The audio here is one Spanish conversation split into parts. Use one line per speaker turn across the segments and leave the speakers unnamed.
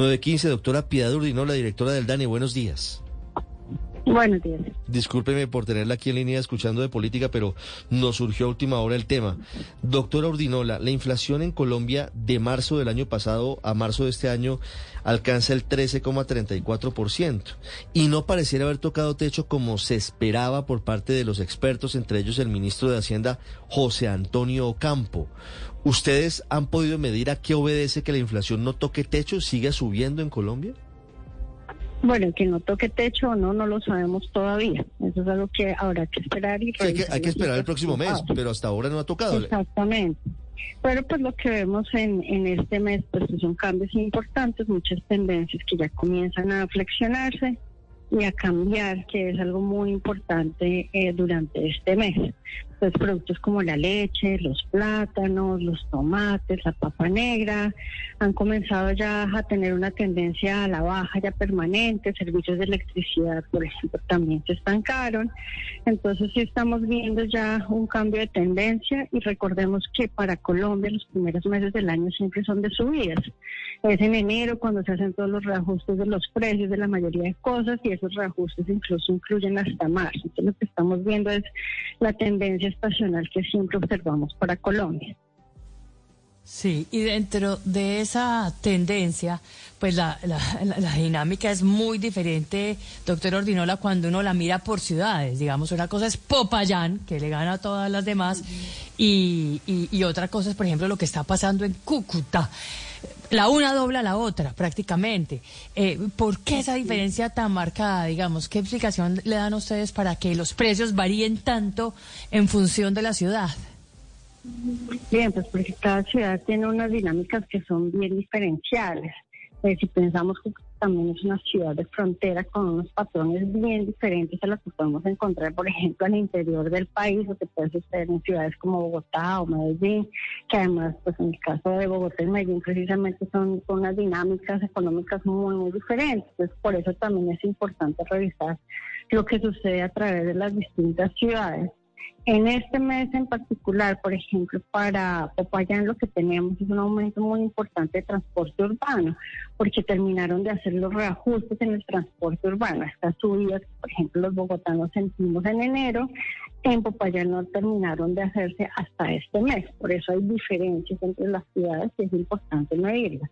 915, doctora Piedad Urdino, la directora del DANE. Buenos días.
Buenos días.
Discúlpeme por tenerla aquí en línea escuchando de política, pero nos surgió a última hora el tema. Doctora Urdinola, la inflación en Colombia de marzo del año pasado a marzo de este año alcanza el 13,34% y no pareciera haber tocado techo como se esperaba por parte de los expertos, entre ellos el ministro de Hacienda José Antonio Ocampo. ¿Ustedes han podido medir a qué obedece que la inflación no toque techo, siga subiendo en Colombia?
Bueno, que no toque techo o no, no lo sabemos todavía. Eso es algo que habrá que esperar y
hay, que, hay que esperar el próximo mes, pero hasta ahora no ha tocado.
Exactamente. Pero pues lo que vemos en, en este mes pues son cambios importantes, muchas tendencias que ya comienzan a flexionarse y a cambiar, que es algo muy importante eh, durante este mes. Pues productos como la leche, los plátanos, los tomates, la papa negra, han comenzado ya a tener una tendencia a la baja ya permanente, servicios de electricidad, por ejemplo, también se estancaron. Entonces sí estamos viendo ya un cambio de tendencia y recordemos que para Colombia los primeros meses del año siempre son de subidas. Es en enero cuando se hacen todos los reajustes de los precios de la mayoría de cosas y esos reajustes incluso incluyen hasta marzo. Entonces lo que estamos viendo es la tendencia estacional que siempre observamos para Colombia.
Sí, y dentro de esa tendencia, pues la, la, dinámica es muy diferente, doctor Ordinola, cuando uno la mira por ciudades. Digamos, una cosa es Popayán, que le gana a todas las demás, y, y, otra cosa es, por ejemplo, lo que está pasando en Cúcuta. La una dobla la otra, prácticamente. Eh, ¿Por qué esa diferencia tan marcada, digamos? ¿Qué explicación le dan ustedes para que los precios varíen tanto en función de la ciudad?
Bien, pues porque cada ciudad tiene unas dinámicas que son bien diferenciales. Eh, si pensamos que también es una ciudad de frontera con unos patrones bien diferentes a los que podemos encontrar, por ejemplo, al interior del país, o que puede suceder en ciudades como Bogotá o Medellín, que además, pues en el caso de Bogotá y Medellín, precisamente son, son unas dinámicas económicas muy, muy diferentes. Entonces, por eso también es importante revisar lo que sucede a través de las distintas ciudades en este mes en particular, por ejemplo, para Popayán lo que tenemos es un aumento muy importante de transporte urbano, porque terminaron de hacer los reajustes en el transporte urbano. Estas subidas, por ejemplo, los bogotanos sentimos en enero, en Popayán no terminaron de hacerse hasta este mes. Por eso hay diferencias entre las ciudades y es importante medirlas.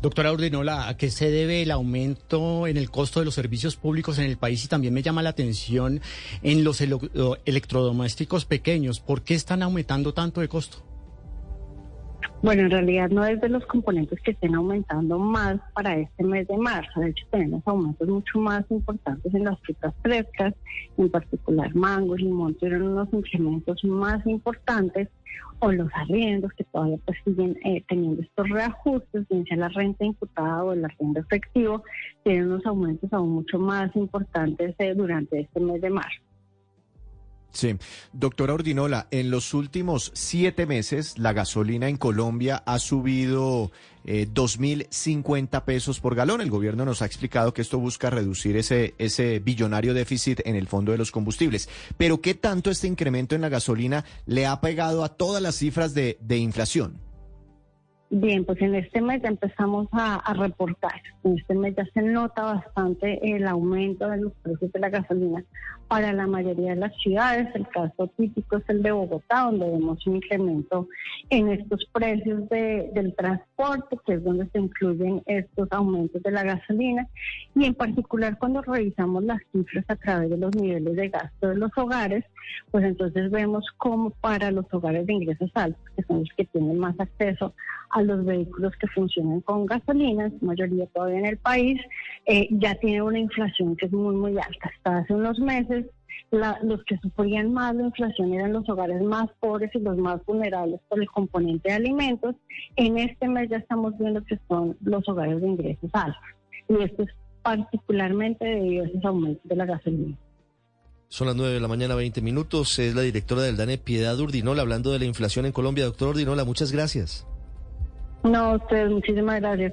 Doctora Urdinola, ¿a qué se debe el aumento en el costo de los servicios públicos en el país? Y también me llama la atención en los electrodomésticos pequeños. ¿Por qué están aumentando tanto de costo?
Bueno, en realidad no es de los componentes que estén aumentando más para este mes de marzo. De hecho, tenemos aumentos mucho más importantes en las frutas frescas, en particular mango, limón, tuvieron unos incrementos más importantes, o los arriendos que todavía pues siguen eh, teniendo estos reajustes, bien sea la renta imputada o el arriendo efectivo, tienen unos aumentos aún mucho más importantes eh, durante este mes de marzo.
Sí, doctora Ordinola, en los últimos siete meses la gasolina en Colombia ha subido eh, 2.050 pesos por galón. El gobierno nos ha explicado que esto busca reducir ese, ese billonario déficit en el fondo de los combustibles. Pero ¿qué tanto este incremento en la gasolina le ha pegado a todas las cifras de, de inflación?
Bien, pues en este mes ya empezamos a, reportar. En este mes ya se nota bastante el aumento de los precios de la gasolina para la mayoría de las ciudades. El caso típico es el de Bogotá, donde vemos un incremento en estos precios del transporte, que es donde se incluyen estos aumentos de la gasolina. Y en particular cuando revisamos las cifras a través de los niveles de gasto de los hogares, pues entonces vemos cómo para los hogares de ingresos altos, que son los que tienen más acceso a los vehículos que funcionan con gasolina, mayoría todavía en el país, eh, ya tiene una inflación que es muy, muy alta. Hasta hace unos meses, los que sufrían más la inflación eran los hogares más pobres y los más vulnerables por el componente de alimentos. En este mes ya estamos viendo que son los hogares de ingresos altos. Y esto es particularmente debido a esos aumentos de la gasolina.
Son las 9 de la mañana, 20 minutos. Es la directora del DANE, Piedad Urdinola, hablando de la inflación en Colombia. Doctor Urdinola, muchas gracias.
No, usted, muchísimas gracias.